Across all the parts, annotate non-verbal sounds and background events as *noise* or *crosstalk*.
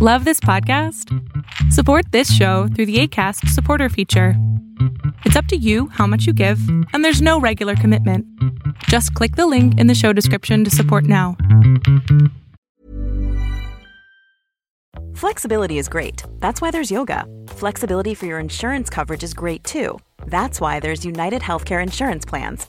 Love this podcast? Support this show through the ACAST supporter feature. It's up to you how much you give, and there's no regular commitment. Just click the link in the show description to support now. Flexibility is great. That's why there's yoga. Flexibility for your insurance coverage is great too. That's why there's United Healthcare Insurance Plans.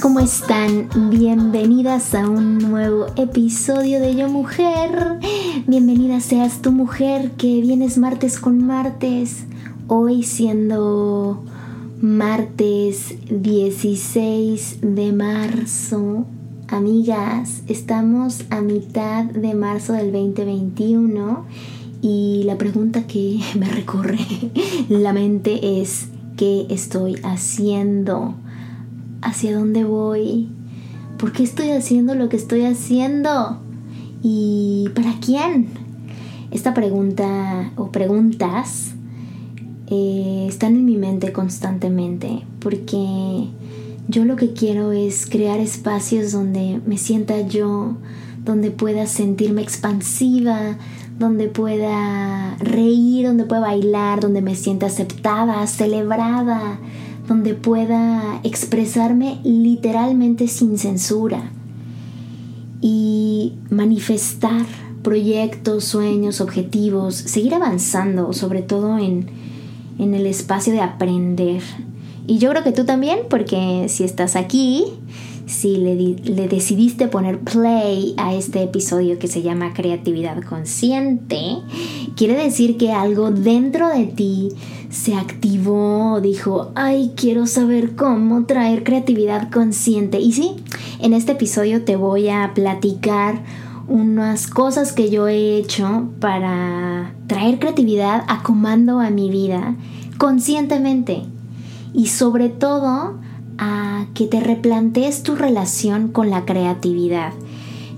¿cómo están? Bienvenidas a un nuevo episodio de Yo Mujer. Bienvenida seas tu mujer que vienes martes con martes. Hoy siendo martes 16 de marzo. Amigas, estamos a mitad de marzo del 2021 y la pregunta que *laughs* me recorre la mente es ¿qué estoy haciendo? ¿Hacia dónde voy? ¿Por qué estoy haciendo lo que estoy haciendo? ¿Y para quién? Esta pregunta o preguntas eh, están en mi mente constantemente porque yo lo que quiero es crear espacios donde me sienta yo, donde pueda sentirme expansiva, donde pueda reír, donde pueda bailar, donde me sienta aceptada, celebrada, donde pueda expresarme literalmente sin censura y manifestar proyectos, sueños, objetivos, seguir avanzando, sobre todo en, en el espacio de aprender. Y yo creo que tú también, porque si estás aquí, si le, decidiste poner play a este episodio que se llama Creatividad Consciente, quiere decir que algo dentro de ti se activó, dijo, ay, quiero saber cómo traer creatividad consciente. Y sí, en este episodio te voy a platicar unas cosas que yo he hecho para traer creatividad a comando a mi vida conscientemente y sobre todo a que te replantees tu relación con la creatividad.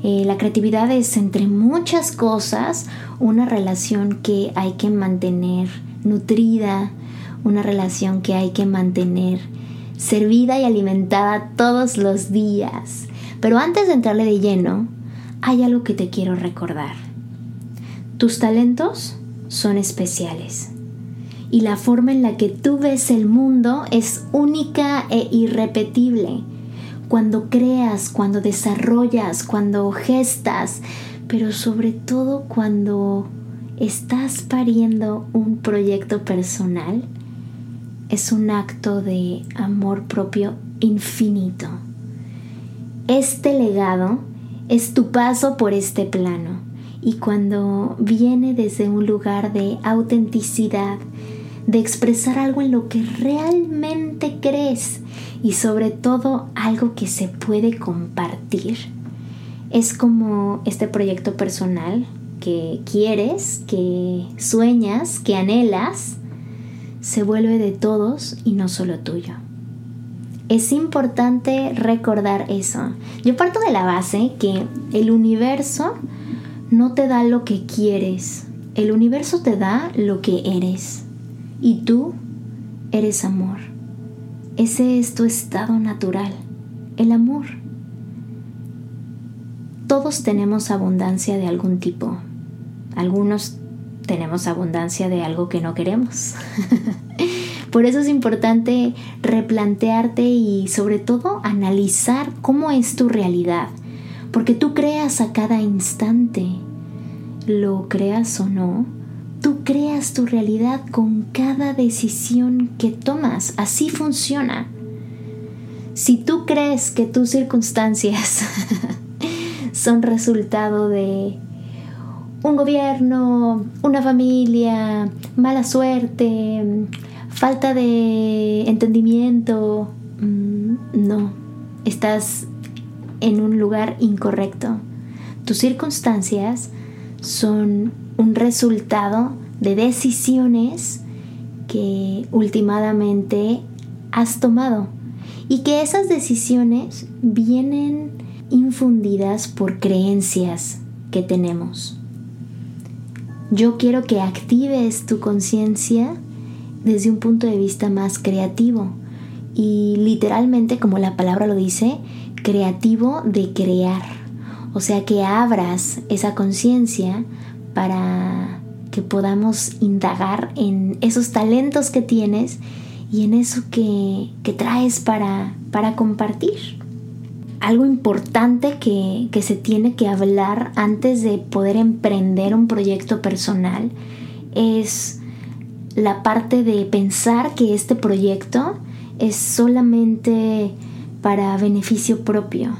Eh, la creatividad es entre muchas cosas una relación que hay que mantener nutrida, una relación que hay que mantener servida y alimentada todos los días. Pero antes de entrarle de lleno, hay algo que te quiero recordar. Tus talentos son especiales y la forma en la que tú ves el mundo es única e irrepetible. Cuando creas, cuando desarrollas, cuando gestas, pero sobre todo cuando estás pariendo un proyecto personal, es un acto de amor propio infinito. Este legado es tu paso por este plano y cuando viene desde un lugar de autenticidad, de expresar algo en lo que realmente crees y sobre todo algo que se puede compartir, es como este proyecto personal que quieres, que sueñas, que anhelas, se vuelve de todos y no solo tuyo. Es importante recordar eso. Yo parto de la base que el universo no te da lo que quieres, el universo te da lo que eres. Y tú eres amor. Ese es tu estado natural, el amor. Todos tenemos abundancia de algún tipo. Algunos tenemos abundancia de algo que no queremos. *laughs* Por eso es importante replantearte y sobre todo analizar cómo es tu realidad. Porque tú creas a cada instante, lo creas o no, tú creas tu realidad con cada decisión que tomas. Así funciona. Si tú crees que tus circunstancias *laughs* son resultado de un gobierno, una familia, mala suerte, falta de entendimiento. Mm, no, estás en un lugar incorrecto. Tus circunstancias son un resultado de decisiones que últimamente has tomado y que esas decisiones vienen infundidas por creencias que tenemos. Yo quiero que actives tu conciencia desde un punto de vista más creativo y literalmente, como la palabra lo dice, creativo de crear. O sea, que abras esa conciencia para que podamos indagar en esos talentos que tienes y en eso que, traes para, para compartir. Algo importante que, que se tiene que hablar antes de poder emprender un proyecto personal es la parte de pensar que este proyecto es solamente para beneficio propio.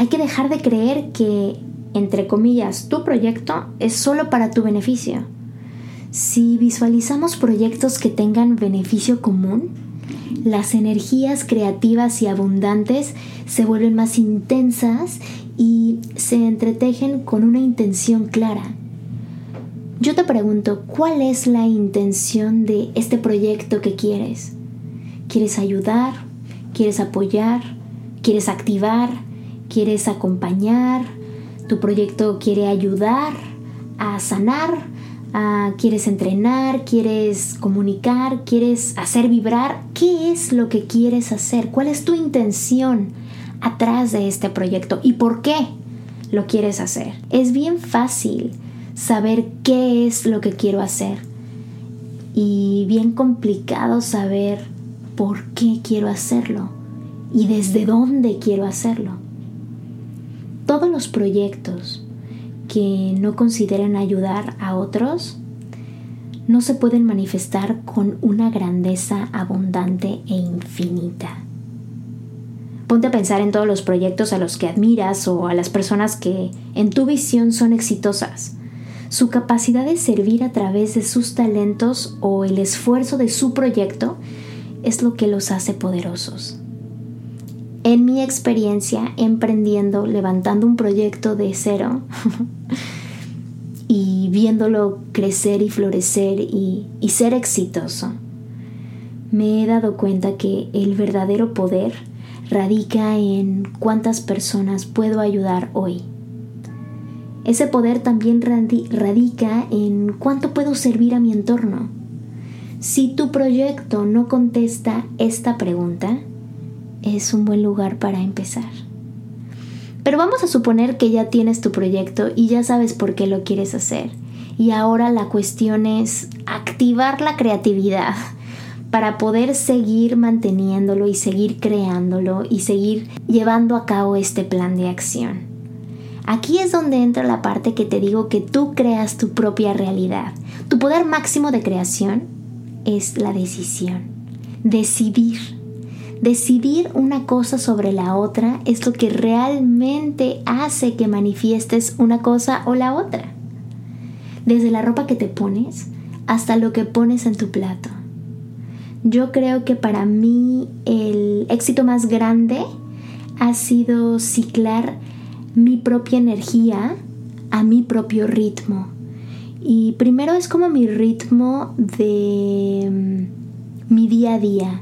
Hay que dejar de creer que, entre comillas, tu proyecto es solo para tu beneficio. Si visualizamos proyectos que tengan beneficio común, las energías creativas y abundantes se vuelven más intensas y se entretejen con una intención clara. Yo te pregunto, ¿cuál es la intención de este proyecto que quieres? ¿Quieres ayudar? quieres apoyar, quieres activar, quieres acompañar, tu proyecto quiere ayudar a sanar, quieres entrenar, quieres comunicar, quieres hacer vibrar. ¿Qué es lo que quieres hacer? ¿Cuál es tu intención atrás de este proyecto y por qué lo quieres hacer? Es bien fácil saber qué es lo que quiero hacer y bien complicado saber por qué quiero hacerlo y desde dónde quiero hacerlo. Todos los proyectos que no consideren ayudar a otros no se pueden manifestar con una grandeza abundante e infinita. Ponte a pensar en todos los proyectos a los que admiras o a las personas que en tu visión son exitosas. Su capacidad de servir a través de sus talentos o el esfuerzo de su proyecto es lo que los hace poderosos. En mi experiencia emprendiendo, levantando un proyecto de cero *laughs* y viéndolo crecer y florecer y, y ser exitoso, me he dado cuenta que el verdadero poder radica en cuántas personas puedo ayudar hoy. Ese poder también radica en cuánto puedo servir a mi entorno si tu proyecto no contesta esta pregunta, es un buen lugar para empezar. Pero vamos a suponer que ya tienes tu proyecto y ya sabes por qué lo quieres hacer. Y ahora la cuestión es activar la creatividad *laughs* para poder seguir manteniéndolo y seguir creándolo y seguir llevando a cabo este plan de acción. Aquí es donde entra la parte que te digo que tú creas tu propia realidad. Tu poder máximo de creación es la decisión. Decidir. Decidir una cosa sobre la otra es lo que realmente hace que manifiestes una cosa o la otra. Desde la ropa que te pones hasta lo que pones en tu plato. Yo creo que para mí el éxito más grande ha sido ciclar mi propia energía a mi propio ritmo y primero es como mi ritmo de mm, mi día a día.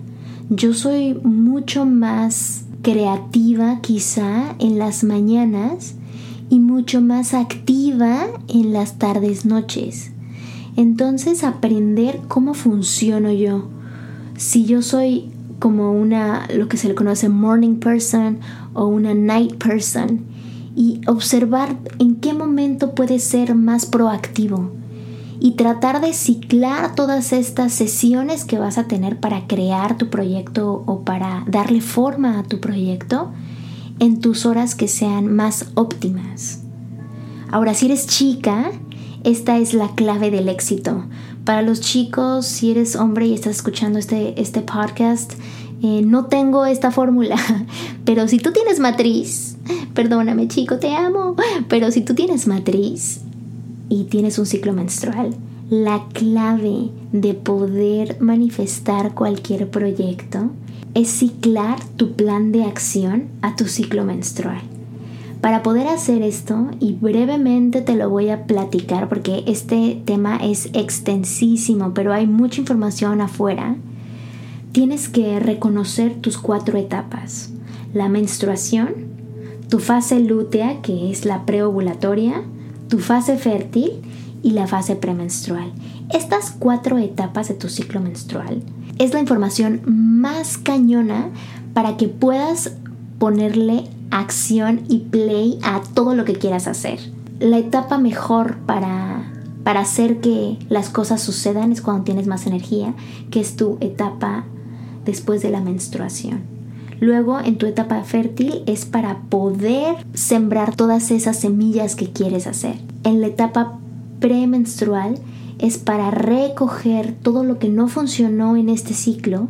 Yo soy mucho más creativa quizá en las mañanas y mucho más activa en las tardes noches. Entonces aprender cómo funciono yo. Si yo soy como una lo que se le conoce morning person o una night person y observar en qué momento puedes ser más proactivo y tratar de ciclar todas estas sesiones que vas a tener para crear tu proyecto o para darle forma a tu proyecto en tus horas que sean más óptimas. Ahora, si eres chica, esta es la clave del éxito. Para los chicos, si eres hombre y estás escuchando este, este podcast, eh, no tengo esta fórmula, *laughs* pero si tú tienes matriz, perdóname chico, te amo, pero si tú tienes matriz y tienes un ciclo menstrual, la clave de poder manifestar cualquier proyecto es ciclar tu plan de acción a tu ciclo menstrual. Para poder hacer esto, y brevemente te lo voy a platicar porque este tema es extensísimo, pero hay mucha información afuera, tienes que reconocer tus cuatro etapas. La menstruación, tu fase lútea, que es la preovulatoria, tu fase fértil y la fase premenstrual. Estas cuatro etapas de tu ciclo menstrual es la información más cañona para que puedas ponerle acción y play a todo lo que quieras hacer. La etapa mejor para, para hacer que las cosas sucedan es cuando tienes más energía, que es tu etapa después de la menstruación. Luego, en tu etapa fértil es para poder sembrar todas esas semillas que quieres hacer. En la etapa premenstrual es para recoger todo lo que no funcionó en este ciclo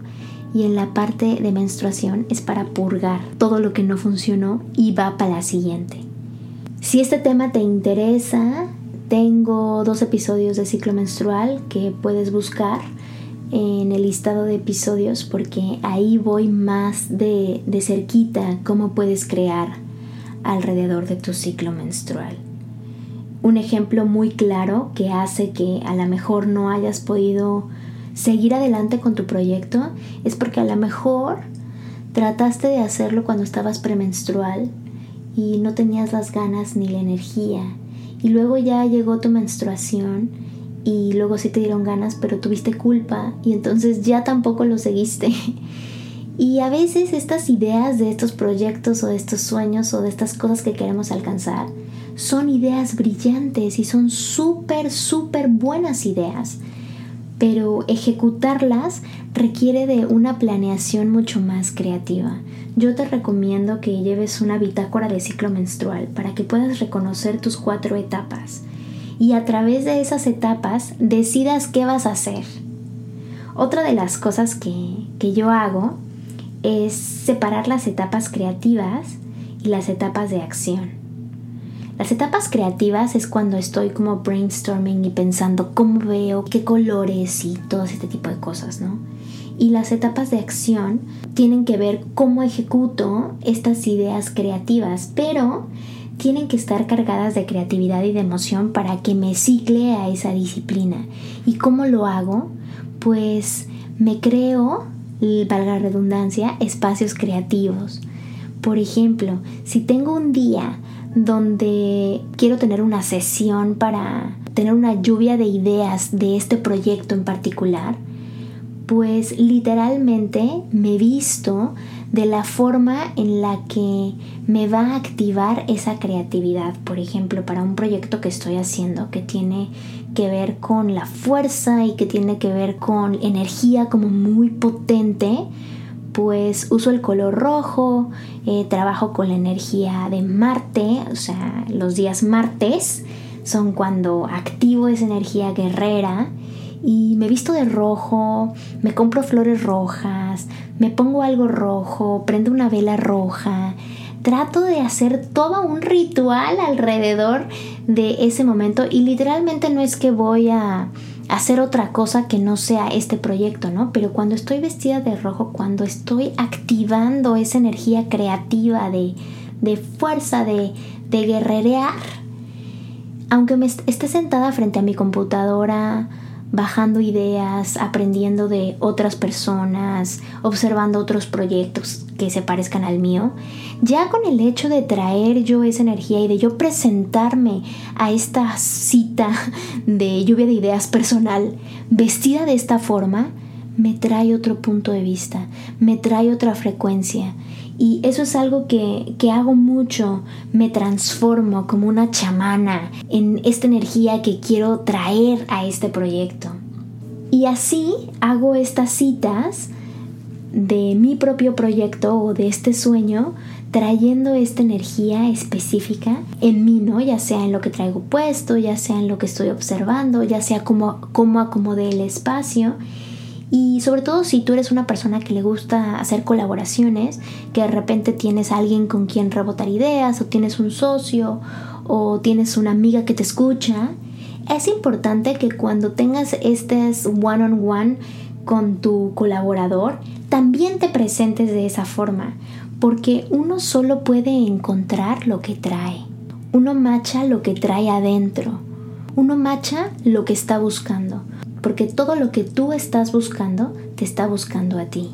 y en la parte de menstruación es para purgar todo lo que no funcionó y va para la siguiente. Si este tema te interesa, tengo dos episodios de ciclo menstrual que puedes buscar en el listado de episodios porque ahí voy más de, de cerquita cómo puedes crear alrededor de tu ciclo menstrual. Un ejemplo muy claro que hace que a lo mejor no hayas podido seguir adelante con tu proyecto es porque a lo mejor trataste de hacerlo cuando estabas premenstrual y no tenías las ganas ni la energía. Y luego ya llegó tu menstruación y luego sí te dieron ganas, pero tuviste culpa y entonces ya tampoco lo seguiste. *laughs* Y a veces estas ideas de estos proyectos o de estos sueños o de estas cosas que queremos alcanzar son ideas brillantes y son súper, súper buenas ideas pero ejecutarlas requiere de una planeación mucho más creativa. Yo te recomiendo que lleves una bitácora de ciclo menstrual para que puedas reconocer tus cuatro etapas y a través de esas etapas decidas qué vas a hacer. Otra de las cosas que, que yo hago es separar las etapas creativas y las etapas de acción. Las etapas creativas es cuando estoy como brainstorming y pensando cómo veo, qué colores y todo este tipo de cosas, ¿no? Y las etapas de acción tienen que ver cómo ejecuto estas ideas creativas, pero tienen que estar cargadas de creatividad y de emoción para que me cicle a esa disciplina. ¿Y cómo lo hago? Pues me creo, valga la redundancia, espacios creativos. Por ejemplo, si tengo un día donde quiero tener una sesión para tener una lluvia de ideas de este proyecto en particular, pues literalmente me visto de la forma en la que me va a activar esa creatividad. Por ejemplo, para un proyecto que estoy haciendo que tiene que ver con la fuerza y que tiene que ver con energía como muy potente, pues uso el color rojo, eh, trabajo con la energía de Marte, o sea, los días martes son cuando activo esa energía guerrera y me visto de rojo, me compro flores rojas, me pongo algo rojo, prendo una vela roja, trato de hacer todo un ritual alrededor de ese momento y literalmente no es que voy a hacer otra cosa que no sea este proyecto, ¿no? Pero cuando estoy vestida de rojo, cuando estoy activando esa energía creativa de, de fuerza, de, de guerrerear, aunque me esté sentada frente a mi computadora, bajando ideas, aprendiendo de otras personas, observando otros proyectos que se parezcan al mío, ya con el hecho de traer yo esa energía y de yo presentarme a esta cita de lluvia de ideas personal vestida de esta forma, me trae otro punto de vista, me trae otra frecuencia. Y eso es algo que, que, hago mucho, me transformo como una chamana en esta energía que quiero traer a este proyecto. Y así hago estas citas de mi propio proyecto o de este sueño trayendo esta energía específica en mí, ¿no? Ya sea en lo que traigo puesto, ya sea en lo que estoy observando, ya sea cómo, cómo acomodé el espacio y sobre todo si tú eres una persona que le gusta hacer colaboraciones, que de repente tienes alguien con quien rebotar ideas, o tienes un socio, o tienes una amiga que te escucha, es importante que cuando tengas este one-on-one con tu colaborador, también te presentes de esa forma, porque uno solo puede encontrar lo que trae. Uno macha lo que trae adentro. Uno macha lo que está buscando, porque todo lo que tú estás buscando te está buscando a ti.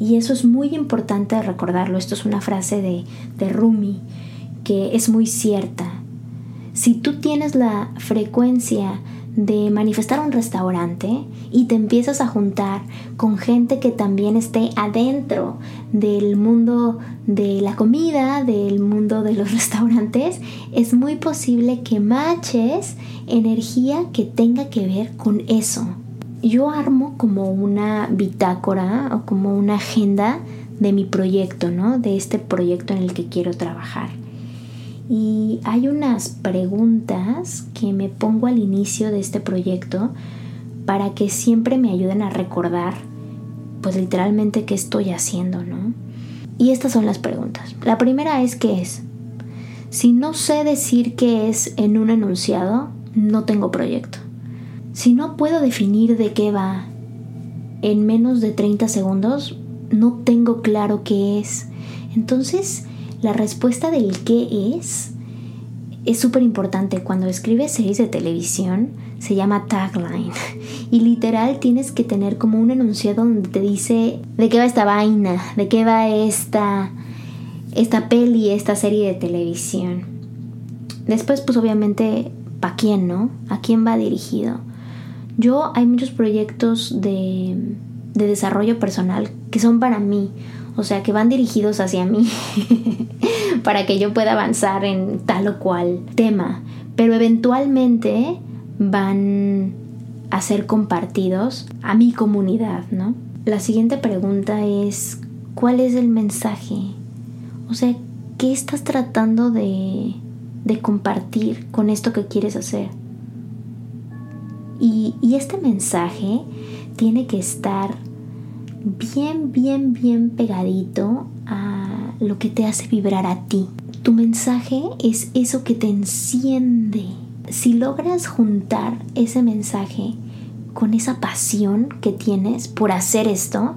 Y eso es muy importante recordarlo. Esto es una frase de, de Rumi que es muy cierta. Si tú tienes la frecuencia de manifestar un restaurante y te empiezas a juntar con gente que también esté adentro del mundo de la comida, del mundo de los *laughs* restaurantes, es muy posible que matches energía que tenga que ver con eso. Yo armo como una bitácora o como una agenda de mi proyecto, ¿no? De este proyecto en el que quiero trabajar. Y hay unas preguntas que me pongo al inicio de este proyecto para que siempre me ayuden a recordar, pues literalmente qué estoy haciendo, ¿no? Y estas son las preguntas. La primera es ¿qué es? Si no sé decir qué es en un enunciado, no tengo proyecto. Si no puedo definir de qué va en menos de 30 segundos, no tengo claro qué es. Entonces, la respuesta del qué es es súper importante. Cuando escribes series de televisión se llama tagline y literal tienes que tener como un enunciado donde te dice de qué va esta vaina, de qué va esta, esta peli, esta serie de televisión. Después pues obviamente para quién, ¿no? ¿A quién va dirigido? Yo hay muchos proyectos de, de desarrollo personal que son para mí o sea, que van dirigidos hacia mí *laughs* para que yo pueda avanzar en tal o cual tema, pero eventualmente van a ser compartidos a mi comunidad, ¿no? La siguiente pregunta es, ¿cuál es el mensaje? O sea, ¿qué estás tratando de, de compartir con esto que quieres hacer? Y, y este mensaje tiene que estar bien, bien, bien pegadito a lo que te hace vibrar a ti. Tu mensaje es eso que te enciende. Si logras juntar ese mensaje con esa pasión que tienes por hacer esto,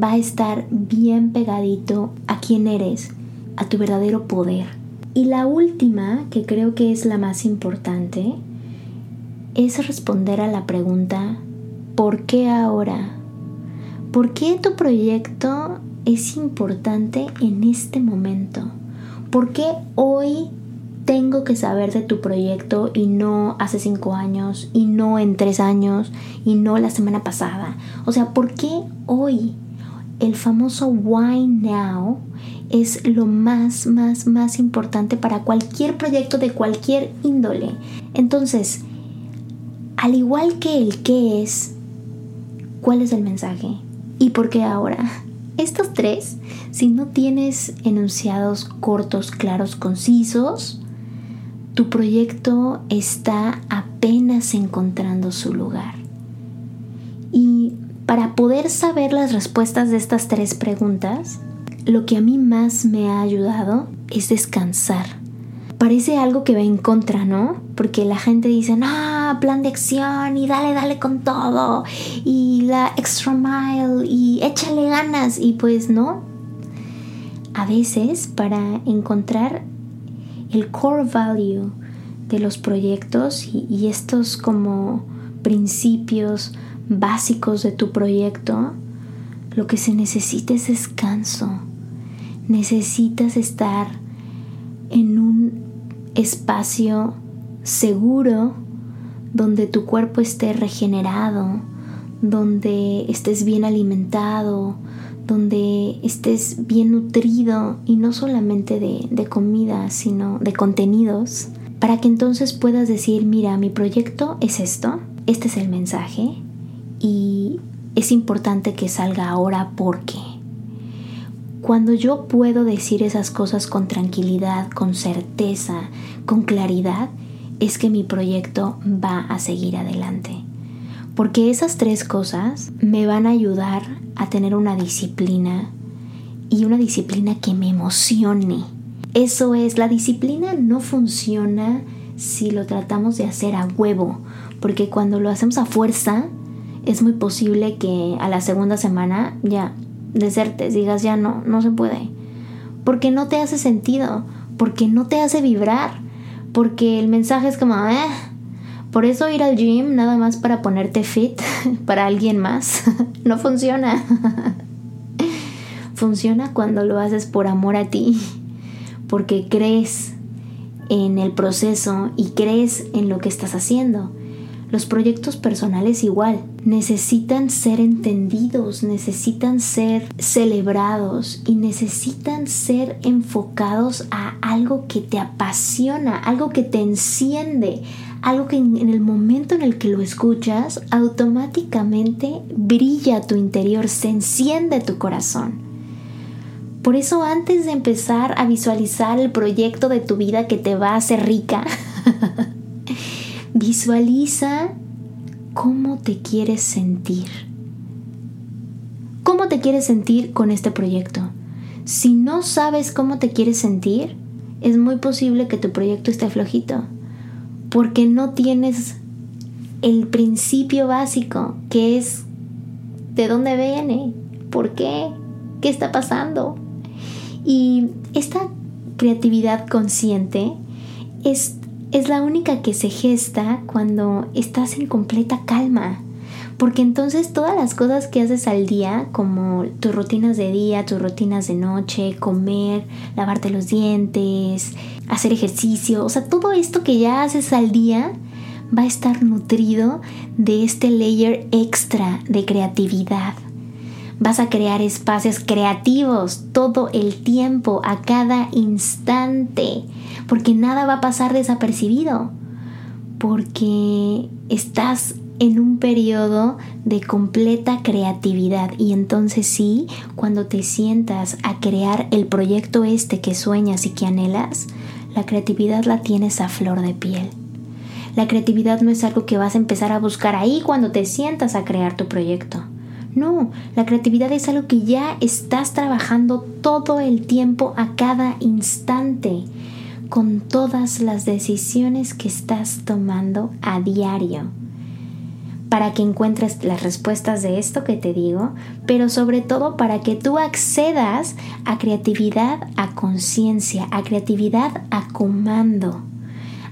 va a estar bien pegadito a quién eres, a tu verdadero poder. Y la última, que creo que es la más importante, es responder a la pregunta, ¿por qué ahora? ¿Por qué tu proyecto es importante en este momento? ¿Por qué hoy tengo que saber de tu proyecto y no hace cinco años y no en tres años y no la semana pasada? O sea, ¿por qué hoy el famoso why now es lo más, más, más importante para cualquier proyecto de cualquier índole? Entonces, al igual que el qué es, ¿cuál es el mensaje? ¿Y por qué ahora? Estos tres, si no tienes enunciados cortos, claros, concisos, tu proyecto está apenas encontrando su lugar. Y para poder saber las respuestas de estas tres preguntas, lo que a mí más me ha ayudado es descansar parece algo que va en contra, ¿no? Porque la gente dice, ah, plan de acción y dale, dale con todo y la extra mile y échale ganas y pues no. A veces para encontrar el core value de los proyectos y, y estos como principios básicos de tu proyecto, lo que se necesita es descanso. Necesitas estar en un espacio seguro donde tu cuerpo esté regenerado, donde estés bien alimentado, donde estés bien nutrido y no solamente de, de, comida, sino de contenidos, para que entonces puedas decir, mira, mi proyecto es esto, este es el mensaje y es importante que salga ahora porque cuando yo puedo decir esas cosas con tranquilidad, con certeza, con claridad, es que mi proyecto va a seguir adelante. Porque esas tres cosas me van a ayudar a tener una disciplina y una disciplina que me emocione. Eso es, la disciplina no funciona si lo tratamos de hacer a huevo, porque cuando lo hacemos a fuerza, es muy posible que a la segunda semana ya desertes, digas ya no, no se puede. Porque no te hace sentido, porque no te hace vibrar, porque el mensaje es como, eh, por eso ir al gym nada más para ponerte fit *laughs* para alguien más *laughs* no funciona. *laughs* funciona cuando lo haces por amor a ti, porque crees en el proceso y crees en lo que estás haciendo. Los proyectos personales igual, necesitan ser entendidos, necesitan ser celebrados y necesitan ser enfocados a algo que te apasiona, algo que te enciende, algo que en, el momento en el que lo escuchas automáticamente brilla tu interior, se enciende tu corazón. Por eso antes de empezar a visualizar el proyecto de tu vida que te va a hacer rica, *laughs* visualiza cómo te quieres sentir. ¿Cómo te quieres sentir con este proyecto? Si no sabes cómo te quieres sentir, es muy posible que tu proyecto esté flojito, porque no tienes el principio básico, que es de dónde viene, por qué, qué está pasando. Y esta creatividad consciente es, es la única que se gesta cuando estás en completa calma. Porque entonces todas las cosas que haces al día, como tus rutinas de día, tus rutinas de noche, comer, lavarte los dientes, hacer ejercicio, o sea, todo esto que ya haces al día va a estar nutrido de este layer extra de creatividad. Vas a crear espacios creativos todo el tiempo, a cada instante, porque nada va a pasar desapercibido, porque estás en un periodo de completa creatividad y entonces sí, cuando te sientas a crear el proyecto este que sueñas y que anhelas, la creatividad la tienes a flor de piel. La creatividad no es algo que vas a empezar a buscar ahí cuando te sientas a crear tu proyecto. No, la creatividad es algo que ya estás trabajando todo el tiempo a cada instante, con todas las decisiones que estás tomando a diario, para que encuentres las respuestas de esto que te digo, pero sobre todo para que tú accedas a creatividad a conciencia, a creatividad a comando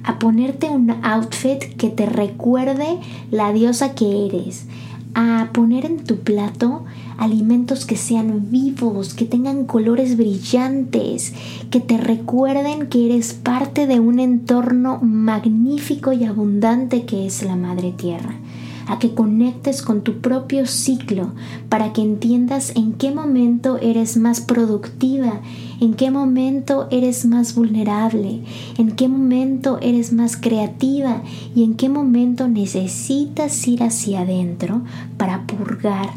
a ponerte un outfit que te recuerde la diosa que eres, a poner en tu plato alimentos que sean vivos, que tengan colores brillantes, que te recuerden que eres parte de un entorno magnífico y abundante que es la Madre Tierra. A que conectes con tu propio ciclo para que entiendas en qué momento eres más productiva, en qué momento eres más vulnerable, en qué momento eres más creativa y en qué momento necesitas ir hacia adentro para purgar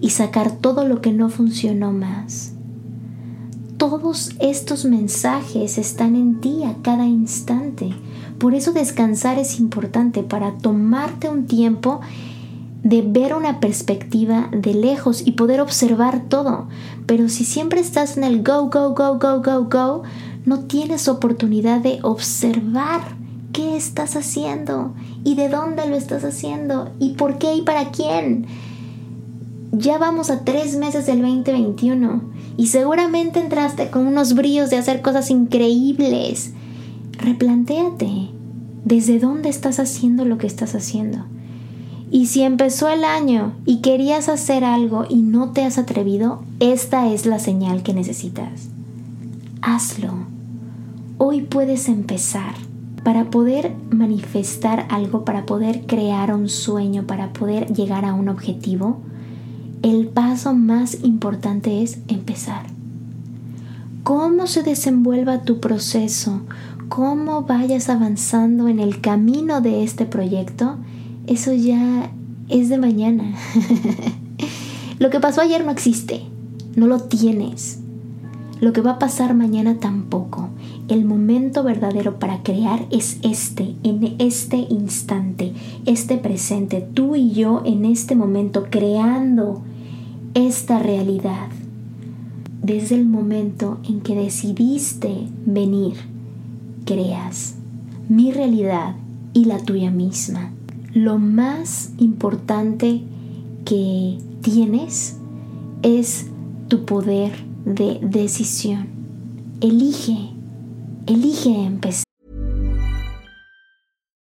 y sacar todo lo que no funcionó más. Todos estos mensajes están en ti a cada instante. Por eso descansar es importante para tomarte un tiempo de ver una perspectiva de lejos y poder observar todo. Pero si siempre estás en el go, go, go, go, go, go, no tienes oportunidad de observar qué estás haciendo y de dónde lo estás haciendo y por qué y para quién. Ya vamos a tres meses del 2021 y seguramente entraste con unos bríos de hacer cosas increíbles replantéate desde dónde estás haciendo lo que estás haciendo. Y si empezó el año y querías hacer algo y no te has atrevido, esta es la señal que necesitas. Hazlo. Hoy puedes empezar para poder manifestar algo, para poder crear un sueño, para poder llegar a un objetivo. El paso más importante es empezar. Cómo se desenvuelva tu proceso, cómo vayas avanzando en el camino de este proyecto, eso ya es de mañana. *laughs* lo que pasó ayer no existe, no lo tienes. Lo que va a pasar mañana tampoco. El momento verdadero para crear es este, en este instante, este presente, tú y yo en este momento creando esta realidad. Desde el momento en que decidiste venir creas. mi realidad y la tuya misma. Lo más importante que tienes es tu poder de decisión. Elige, elige empezar.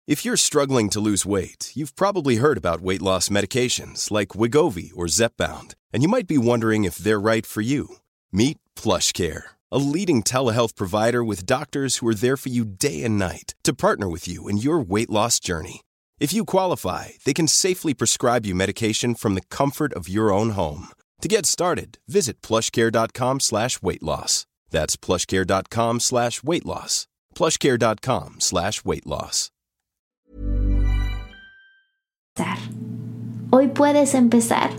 If you're struggling to lose weight, you've probably heard about weight loss medications like Wigovi or Zepbound, and you might be wondering if they're right for you. Meet PlushCare, a leading telehealth provider with doctors who are there for you day and night to partner with you in your weight loss journey. If you qualify, they can safely prescribe you medication from the comfort of your own home. To get started, visit plushcare.com slash weight loss. That's plushcare.com slash weight loss. Plushcare.com slash weight loss. Hoy puedes empezar.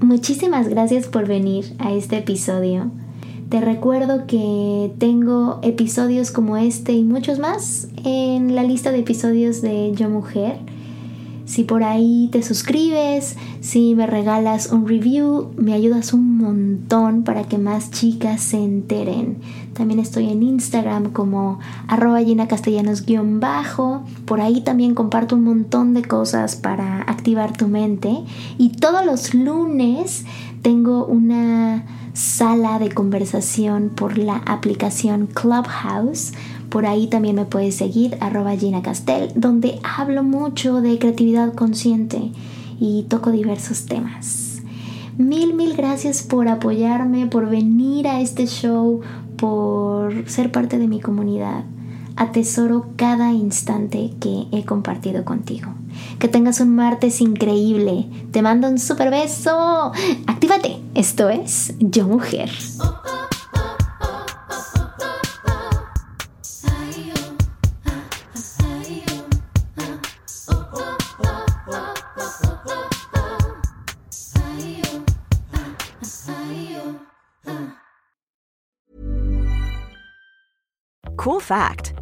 Muchísimas gracias por venir a este episodio. Te recuerdo que tengo episodios como este y muchos más en la lista de episodios de Yo Mujer si por ahí te suscribes, si me regalas un review, me ayudas un montón para que más chicas se enteren. También estoy en Instagram como arroba castellanos-bajo. Por ahí también comparto un montón de cosas para activar tu mente. Y todos los lunes tengo una sala de conversación por la aplicación Clubhouse por ahí también me puedes seguir, arroba Gina Castel, donde hablo mucho de creatividad consciente y toco diversos temas. Mil, mil gracias por apoyarme, por venir a este show, por ser parte de mi comunidad. Atesoro cada instante que he compartido contigo. Que tengas un martes increíble. Te mando un super beso. Actívate. Esto es Yo Mujer. Cool fact